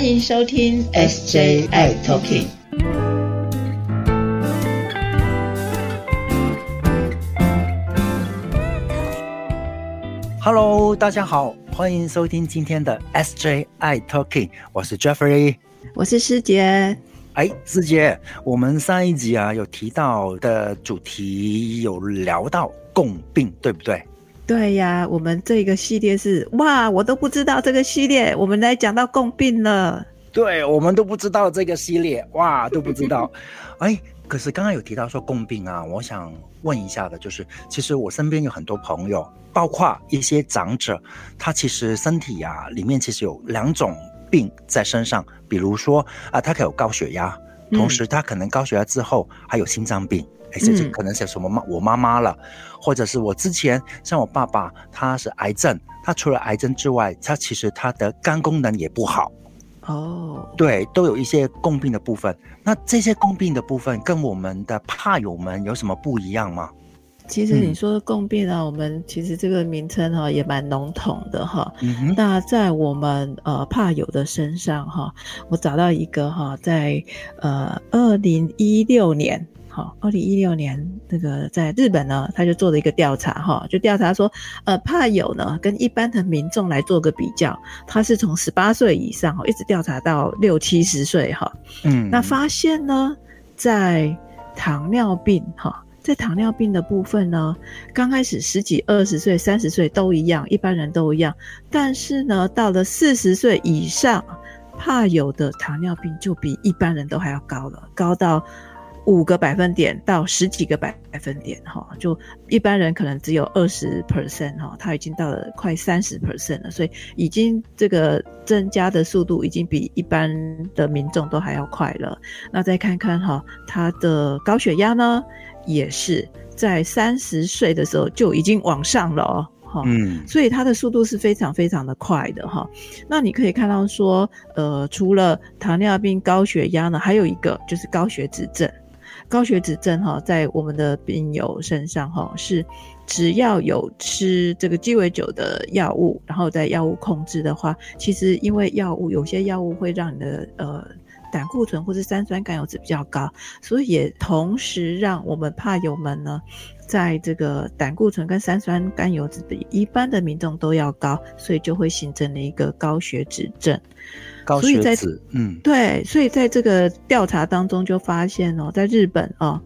欢迎收听 SJI Talking。Hello，大家好，欢迎收听今天的 SJI Talking，我是 Jeffrey，我是师姐。哎，师姐，我们上一集啊有提到的主题有聊到共病，对不对？对呀，我们这个系列是哇，我都不知道这个系列，我们来讲到共病了。对，我们都不知道这个系列，哇，都不知道。哎，可是刚刚有提到说共病啊，我想问一下的，就是其实我身边有很多朋友，包括一些长者，他其实身体啊里面其实有两种病在身上，比如说啊，他可有高血压，同时他可能高血压之后还有心脏病。哎，甚至可能是什么妈，我妈妈了，或者是我之前像我爸爸，他是癌症，他除了癌症之外，他其实他的肝功能也不好。哦，对，都有一些共病的部分。那这些共病的部分跟我们的怕友们有什么不一样吗？其实你说共病啊，我们其实这个名称哈也蛮笼统的哈。那在我们呃怕友的身上哈，我找到一个哈，在呃二零一六年。好，二零一六年那个在日本呢，他就做了一个调查，哈，就调查说，呃，怕友呢跟一般的民众来做个比较，他是从十八岁以上，哈，一直调查到六七十岁，哈，嗯，那发现呢，在糖尿病，哈，在糖尿病的部分呢，刚开始十几、二十岁、三十岁都一样，一般人都一样，但是呢，到了四十岁以上，怕有的糖尿病就比一般人都还要高了，高到。五个百分点到十几个百分点，哈，就一般人可能只有二十 percent 哈，他已经到了快三十 percent 了，所以已经这个增加的速度已经比一般的民众都还要快了。那再看看哈，他的高血压呢，也是在三十岁的时候就已经往上了哦，哈，嗯，所以它的速度是非常非常的快的哈。那你可以看到说，呃，除了糖尿病、高血压呢，还有一个就是高血脂症。高血脂症哈，在我们的病友身上哈，是只要有吃这个鸡尾酒的药物，然后在药物控制的话，其实因为药物有些药物会让你的呃胆固醇或是三酸甘油脂比较高，所以也同时让我们怕友们呢，在这个胆固醇跟三酸甘油脂比一般的民众都要高，所以就会形成了一个高血脂症。高血脂，嗯，对，所以在这个调查当中就发现哦，在日本啊。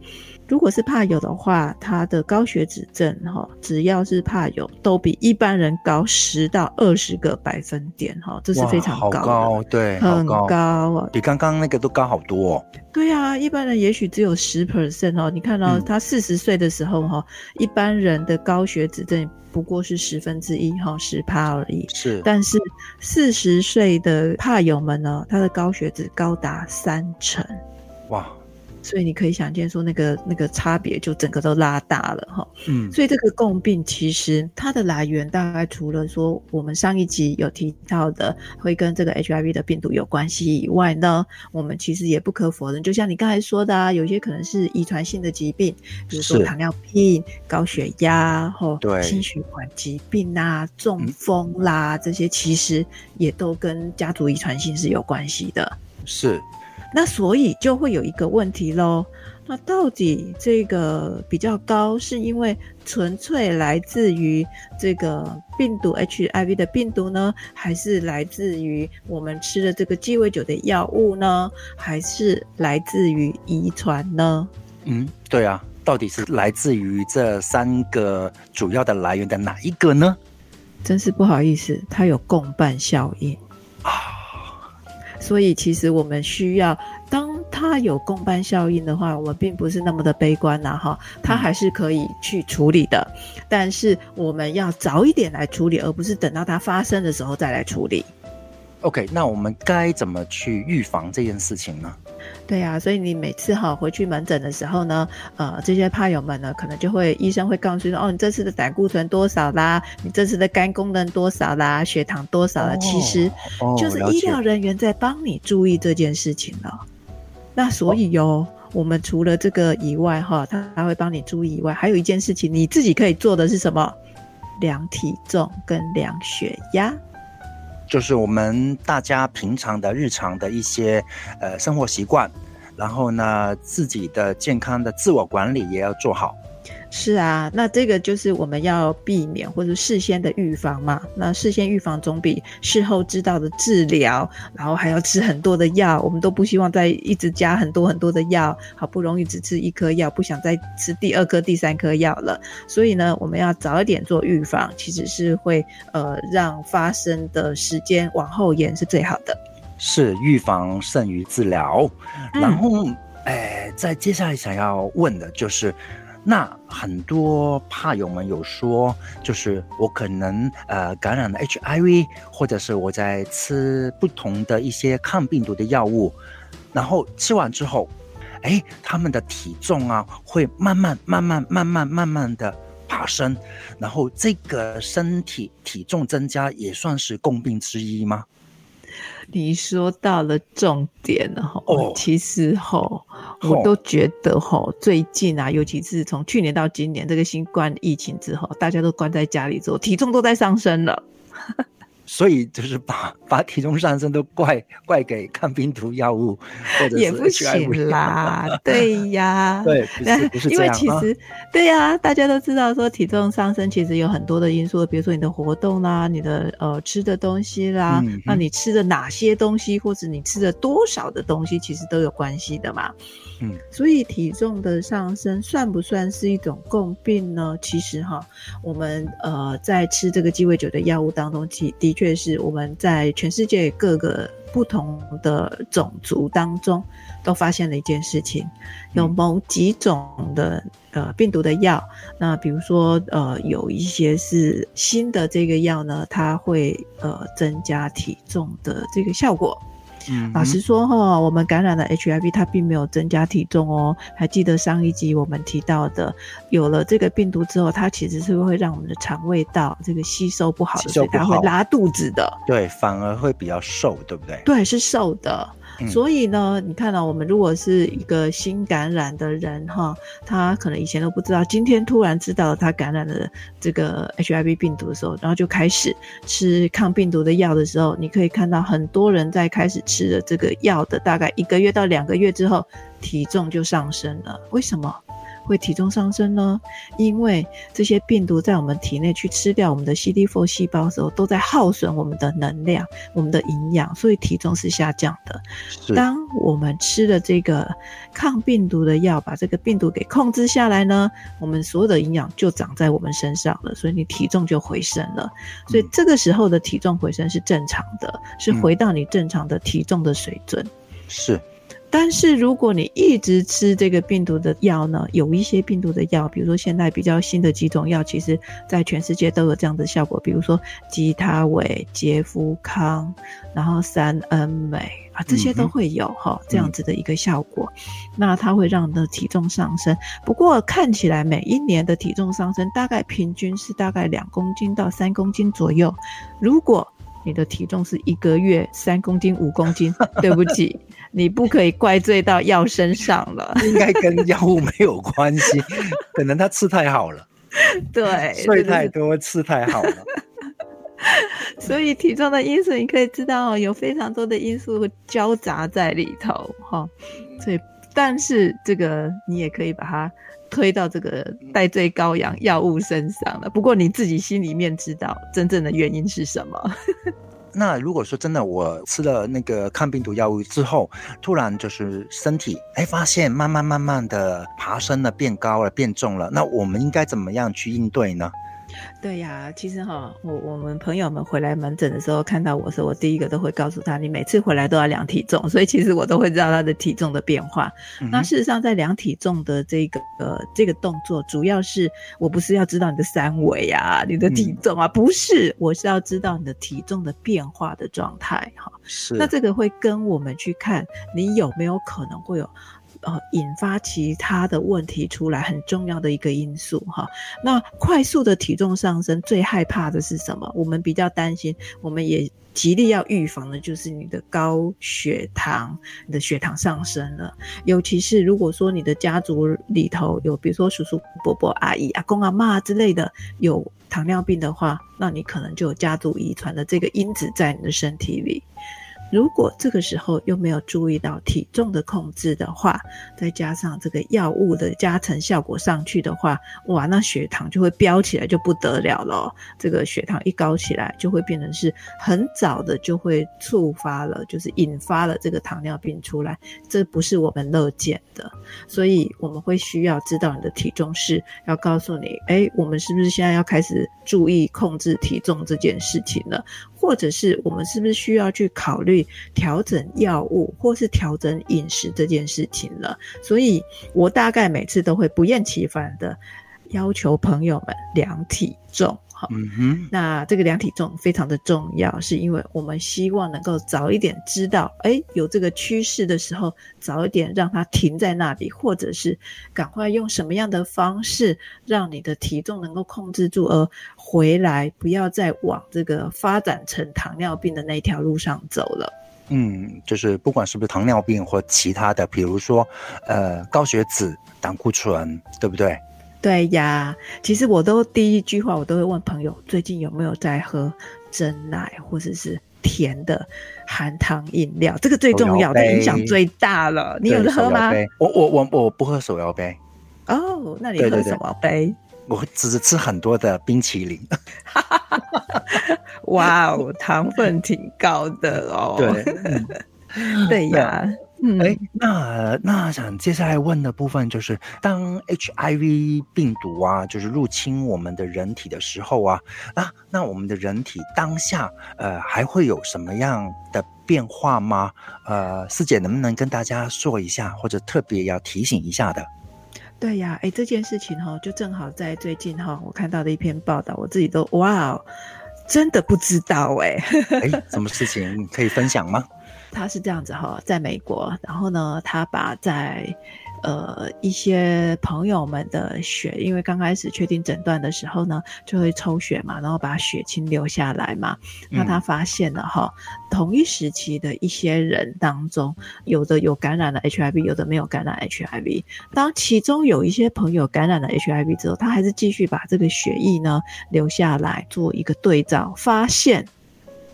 如果是怕有的话，他的高血脂症哈，只要是怕有，都比一般人高十到二十个百分点哈，这是非常高高，对，很高啊，比刚刚那个都高好多。对啊，一般人也许只有十 percent 哦，你看到他四十岁的时候哈，一般人的高血脂症不过是十分之一哈，十帕而已。是，但是四十岁的怕友们呢，他的高血脂高达三成。哇。所以你可以想见，说那个那个差别就整个都拉大了哈。嗯，所以这个共病其实它的来源大概除了说我们上一集有提到的会跟这个 HIV 的病毒有关系以外呢，我们其实也不可否认，就像你刚才说的啊，有些可能是遗传性的疾病，比如说糖尿病、高血压或心血管疾病啊、中风啦这些，其实也都跟家族遗传性是有关系的。是。那所以就会有一个问题喽，那到底这个比较高，是因为纯粹来自于这个病毒 HIV 的病毒呢，还是来自于我们吃的这个鸡尾酒的药物呢，还是来自于遗传呢？嗯，对啊，到底是来自于这三个主要的来源的哪一个呢？真是不好意思，它有共伴效应啊。所以，其实我们需要，当它有共伴效应的话，我们并不是那么的悲观呐，哈，它还是可以去处理的。但是，我们要早一点来处理，而不是等到它发生的时候再来处理。OK，那我们该怎么去预防这件事情呢？对呀，所以你每次哈回去门诊的时候呢，呃，这些怕友们呢，可能就会医生会告诉你说，哦，你这次的胆固醇多少啦？你这次的肝功能多少啦？血糖多少啦？其实就是医疗人员在帮你注意这件事情了。那所以哟，我们除了这个以外哈，他还会帮你注意以外，还有一件事情你自己可以做的是什么？量体重跟量血压。就是我们大家平常的日常的一些呃生活习惯，然后呢，自己的健康的自我管理也要做好。是啊，那这个就是我们要避免或者事先的预防嘛。那事先预防总比事后知道的治疗，然后还要吃很多的药，我们都不希望再一直加很多很多的药。好不容易只吃一颗药，不想再吃第二颗、第三颗药了。所以呢，我们要早一点做预防，其实是会呃让发生的时间往后延是最好的。是预防胜于治疗。然后，哎，在接下来想要问的就是。那很多怕友们有说，就是我可能呃感染了 HIV，或者是我在吃不同的一些抗病毒的药物，然后吃完之后，哎，他们的体重啊会慢慢慢慢慢慢慢慢的爬升，然后这个身体体重增加也算是共病之一吗？你说到了重点了哈，其实哈，我都觉得哈，最近啊，尤其是从去年到今年这个新冠疫情之后，大家都关在家里之后，体重都在上升了。所以就是把 把体重上升都怪怪给抗病毒药物，或者也不 行啦，对呀，对，不是因为其实对呀，大家都知道说体重上升其实有很多的因素，比如说你的活动啦，你的呃吃的东西啦，那你吃的哪些东西，或者你吃的多少的东西，其实都有关系的嘛。嗯，所以体重的上升算不算是一种共病呢？其实哈，我们呃在吃这个鸡尾酒的药物当中，其的确是我们在全世界各个不同的种族当中都发现了一件事情，有某几种的呃病毒的药，那比如说呃有一些是新的这个药呢，它会呃增加体重的这个效果。老实说哈，我们感染了 HIV，它并没有增加体重哦。还记得上一集我们提到的，有了这个病毒之后，它其实是会让我们的肠胃道这个吸收不好的，所以它会拉肚子的。对，反而会比较瘦，对不对？对，是瘦的。所以呢，你看到我们如果是一个新感染的人哈，他可能以前都不知道，今天突然知道他感染了这个 HIV 病毒的时候，然后就开始吃抗病毒的药的时候，你可以看到很多人在开始吃了这个药的大概一个月到两个月之后，体重就上升了。为什么？会体重上升呢？因为这些病毒在我们体内去吃掉我们的 CD4 细胞的时候，都在耗损我们的能量、我们的营养，所以体重是下降的。当我们吃了这个抗病毒的药，把这个病毒给控制下来呢，我们所有的营养就长在我们身上了，所以你体重就回升了。所以这个时候的体重回升是正常的，是回到你正常的体重的水准。是。但是如果你一直吃这个病毒的药呢，有一些病毒的药，比如说现在比较新的几种药，其实在全世界都有这样的效果，比如说吉他韦、杰夫康，然后三恩美啊，这些都会有哈这样子的一个效果。那它会让的体重上升，不过看起来每一年的体重上升大概平均是大概两公斤到三公斤左右。如果你的体重是一个月三公斤、五公斤，对不起。你不可以怪罪到药身上了，应该跟药物没有关系，可能他吃太好了，对，睡太多，吃太好了，所以体重的因素你可以知道哦，有非常多的因素交杂在里头哈，所以但是这个你也可以把它推到这个代罪羔羊药物身上了，不过你自己心里面知道真正的原因是什么。那如果说真的，我吃了那个抗病毒药物之后，突然就是身体哎发现慢慢慢慢的爬升了，变高了，变重了，那我们应该怎么样去应对呢？对呀，其实哈，我我们朋友们回来门诊的时候，看到我说，我第一个都会告诉他，你每次回来都要量体重，所以其实我都会知道他的体重的变化。那事实上，在量体重的这个呃这个动作，主要是我不是要知道你的三围啊，你的体重啊，不是，我是要知道你的体重的变化的状态哈。是。那这个会跟我们去看你有没有可能会有。呃引发其他的问题出来很重要的一个因素哈。那快速的体重上升，最害怕的是什么？我们比较担心，我们也。极力要预防的就是你的高血糖，你的血糖上升了。尤其是如果说你的家族里头有，比如说叔叔、伯伯、阿姨、阿公、阿妈之类的有糖尿病的话，那你可能就有家族遗传的这个因子在你的身体里。如果这个时候又没有注意到体重的控制的话，再加上这个药物的加成效果上去的话，哇，那血糖就会飙起来就不得了了。这个血糖一高起来，就会变成是很早的就会触发了，就是引发了这个糖尿病出来，这不是我们乐见的。所以我们会需要知道你的体重是要告诉你，哎，我们是不是现在要开始注意控制体重这件事情了？或者是我们是不是需要去考虑调整药物，或是调整饮食这件事情了？所以我大概每次都会不厌其烦的要求朋友们量体重。嗯哼，那这个量体重非常的重要，是因为我们希望能够早一点知道，哎，有这个趋势的时候，早一点让它停在那里，或者是赶快用什么样的方式让你的体重能够控制住，而回来不要再往这个发展成糖尿病的那条路上走了。嗯，就是不管是不是糖尿病或其他的，比如说呃高血脂、胆固醇，对不对？对呀，其实我都第一句话我都会问朋友，最近有没有在喝真奶或者是甜的含糖饮料？这个最重要的影响最大了。你有在喝吗？我我我我不喝手摇杯。哦，那你喝什么杯？我只是吃很多的冰淇淋。哇哦，糖分挺高的哦。对，对呀。哎，那那想接下来问的部分就是，当 HIV 病毒啊，就是入侵我们的人体的时候啊，啊，那我们的人体当下呃还会有什么样的变化吗？呃，师姐能不能跟大家说一下，或者特别要提醒一下的？对呀，哎，这件事情哈，就正好在最近哈，我看到的一篇报道，我自己都哇，哦真的不知道哎，哎，什么事情可以分享吗？他是这样子哈，在美国，然后呢，他把在呃一些朋友们的血，因为刚开始确定诊断的时候呢，就会抽血嘛，然后把血清留下来嘛。那他发现了哈，同一时期的一些人当中，有的有感染了 HIV，有的没有感染 HIV。当其中有一些朋友感染了 HIV 之后，他还是继续把这个血液呢留下来做一个对照，发现。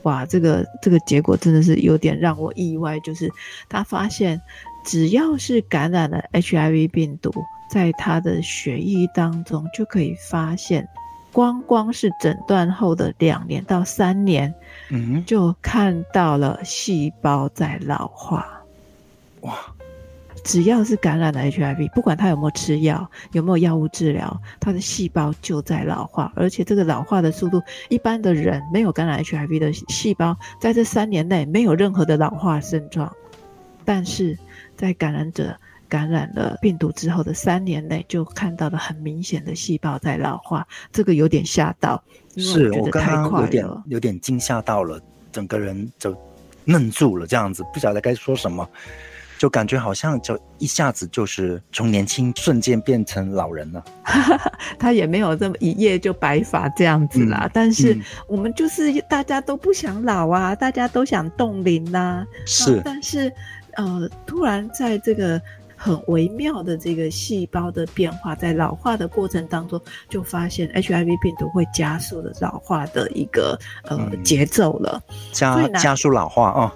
哇，这个这个结果真的是有点让我意外，就是他发现，只要是感染了 HIV 病毒，在他的血液当中就可以发现，光光是诊断后的两年到三年，嗯，就看到了细胞在老化。哇！只要是感染了 HIV，不管他有没有吃药，有没有药物治疗，他的细胞就在老化，而且这个老化的速度，一般的人没有感染 HIV 的细胞，在这三年内没有任何的老化症状，但是在感染者感染了病毒之后的三年内，就看到了很明显的细胞在老化，这个有点吓到，是我刚刚有点有点惊吓到了，整个人就愣住了，这样子不晓得该说什么。就感觉好像就一下子就是从年轻瞬间变成老人了，他也没有这么一夜就白发这样子啦。但是我们就是大家都不想老啊，大家都想冻龄呐。是，但是呃，突然在这个很微妙的这个细胞的变化，在老化的过程当中，就发现 HIV 病毒会加速的老化的一个呃节奏了，加加速老化啊。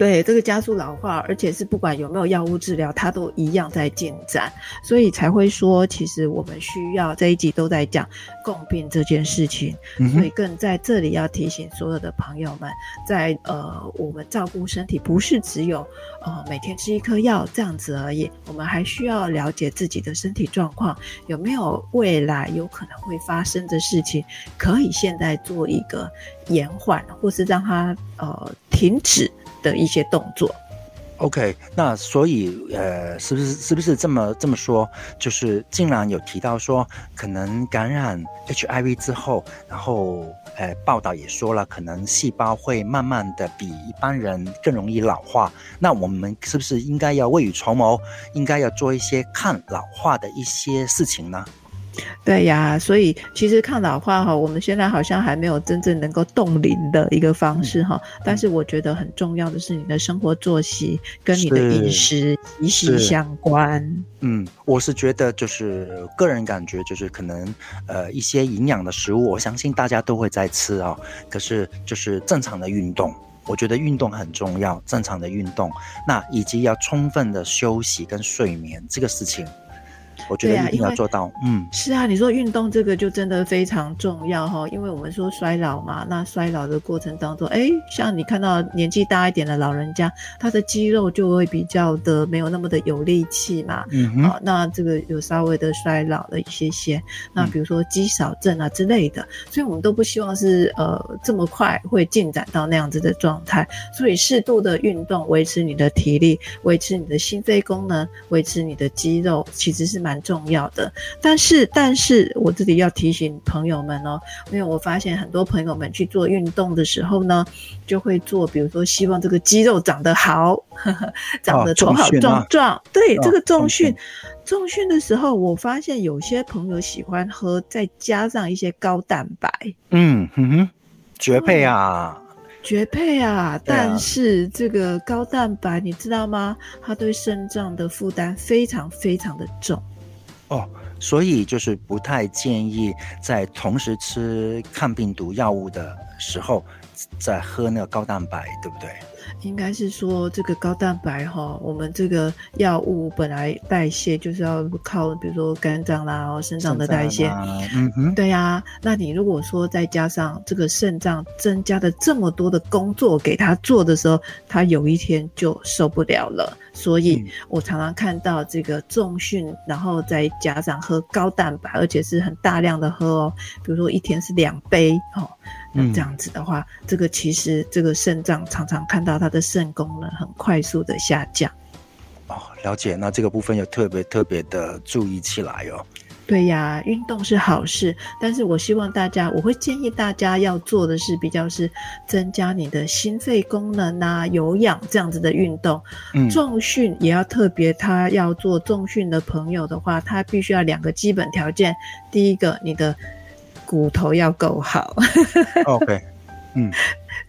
对这个加速老化，而且是不管有没有药物治疗，它都一样在进展，所以才会说，其实我们需要这一集都在讲共病这件事情，所以更在这里要提醒所有的朋友们，在呃我们照顾身体，不是只有呃每天吃一颗药这样子而已，我们还需要了解自己的身体状况，有没有未来有可能会发生的事情，可以现在做一个延缓，或是让它呃停止。的一些动作，OK，那所以呃，是不是是不是这么这么说？就是竟然有提到说，可能感染 HIV 之后，然后呃，报道也说了，可能细胞会慢慢的比一般人更容易老化。那我们是不是应该要未雨绸缪，应该要做一些抗老化的一些事情呢？对呀，所以其实抗老化哈，我们现在好像还没有真正能够冻龄的一个方式哈。但是我觉得很重要的是你的生活作息跟你的饮食息息相关。嗯，我是觉得就是个人感觉就是可能呃一些营养的食物，我相信大家都会在吃啊。可是就是正常的运动，我觉得运动很重要，正常的运动，那以及要充分的休息跟睡眠这个事情。我觉得一定要做到，嗯，是啊，你说运动这个就真的非常重要哈，因为我们说衰老嘛，那衰老的过程当中，哎，像你看到年纪大一点的老人家，他的肌肉就会比较的没有那么的有力气嘛，嗯，好，那这个有稍微的衰老了一些些，那比如说肌少症啊之类的，所以我们都不希望是呃这么快会进展到那样子的状态，所以适度的运动，维持你的体力，维持你的心肺功能，维持你的肌肉，其实是蛮。重要的，但是，但是我这里要提醒朋友们哦，因为我发现很多朋友们去做运动的时候呢，就会做，比如说希望这个肌肉长得好，长得头好壮壮。对，这个重训，重训的时候，我发现有些朋友喜欢喝，再加上一些高蛋白。嗯哼，绝配啊！绝配啊！但是这个高蛋白，你知道吗？它对肾脏的负担非常非常的重。哦，所以就是不太建议在同时吃抗病毒药物的时候，再喝那个高蛋白，对不对？应该是说这个高蛋白哈，我们这个药物本来代谢就是要靠，比如说肝脏啦、肾脏的代谢，嗯哼，对呀。那你如果说再加上这个肾脏增加的这么多的工作给他做的时候，他有一天就受不了了。所以我常常看到这个重训，然后再加上喝高蛋白，而且是很大量的喝哦，比如说一天是两杯哦。那这样子的话，这个其实这个肾脏常常看到它的肾功能很快速的下降。哦，了解。那这个部分要特别特别的注意起来哦。对呀，运动是好事，但是我希望大家，我会建议大家要做的是比较是增加你的心肺功能啊，有氧这样子的运动。嗯，重训也要特别，他要做重训的朋友的话，他必须要两个基本条件。第一个，你的。骨头要够好。OK，嗯。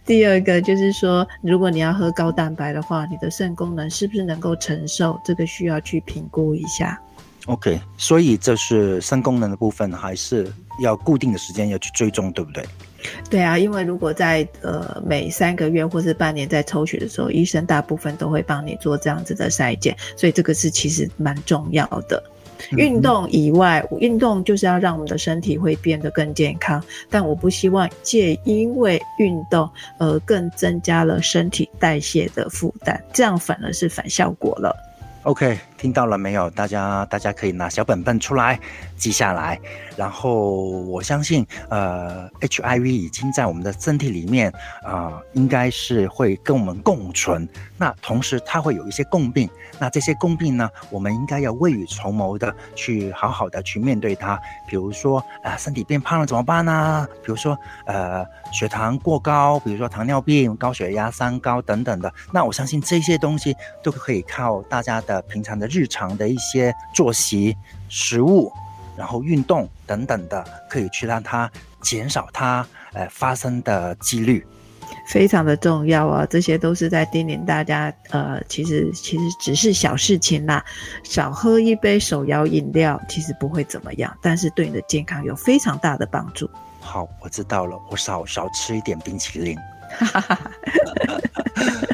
第二个就是说，如果你要喝高蛋白的话，你的肾功能是不是能够承受？这个需要去评估一下。OK，所以这是肾功能的部分，还是要固定的时间要去追踪，对不对？对啊，因为如果在呃每三个月或是半年在抽血的时候，医生大部分都会帮你做这样子的筛检，所以这个是其实蛮重要的。运动以外，运动就是要让我们的身体会变得更健康，但我不希望借因为运动而更增加了身体代谢的负担，这样反而是反效果了。OK，听到了没有？大家大家可以拿小本本出来记下来。然后我相信，呃，HIV 已经在我们的身体里面啊，应该是会跟我们共存。那同时它会有一些共病，那这些共病呢，我们应该要未雨绸缪的去好好的去面对它。比如说，啊，身体变胖了怎么办呢？比如说，呃，血糖过高，比如说糖尿病、高血压、三高等等的。那我相信这些东西都可以靠大家的。平常的日常的一些作息、食物，然后运动等等的，可以去让它减少它呃发生的几率，非常的重要啊！这些都是在叮咛大家，呃，其实其实只是小事情啦，少喝一杯手摇饮料其实不会怎么样，但是对你的健康有非常大的帮助。好，我知道了，我少少吃一点冰淇淋。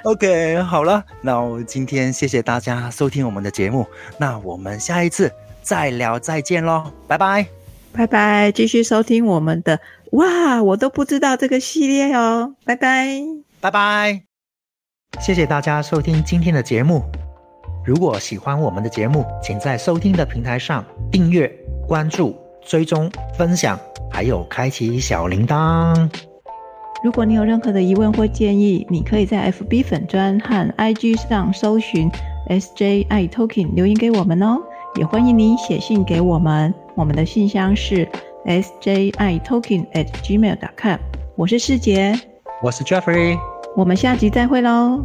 OK，好了，那我今天谢谢大家收听我们的节目，那我们下一次再聊再见喽，拜拜，拜拜，继续收听我们的哇，我都不知道这个系列哦，拜拜，拜拜，谢谢大家收听今天的节目。如果喜欢我们的节目，请在收听的平台上订阅、关注、追踪、分享，还有开启小铃铛。如果你有任何的疑问或建议，你可以在 FB 粉专和 IG 上搜寻 SJI Talking 留言给我们哦。也欢迎你写信给我们，我们的信箱是 s j i talking at gmail dot com。我是世杰，我是 Jeffrey，我们下集再会喽。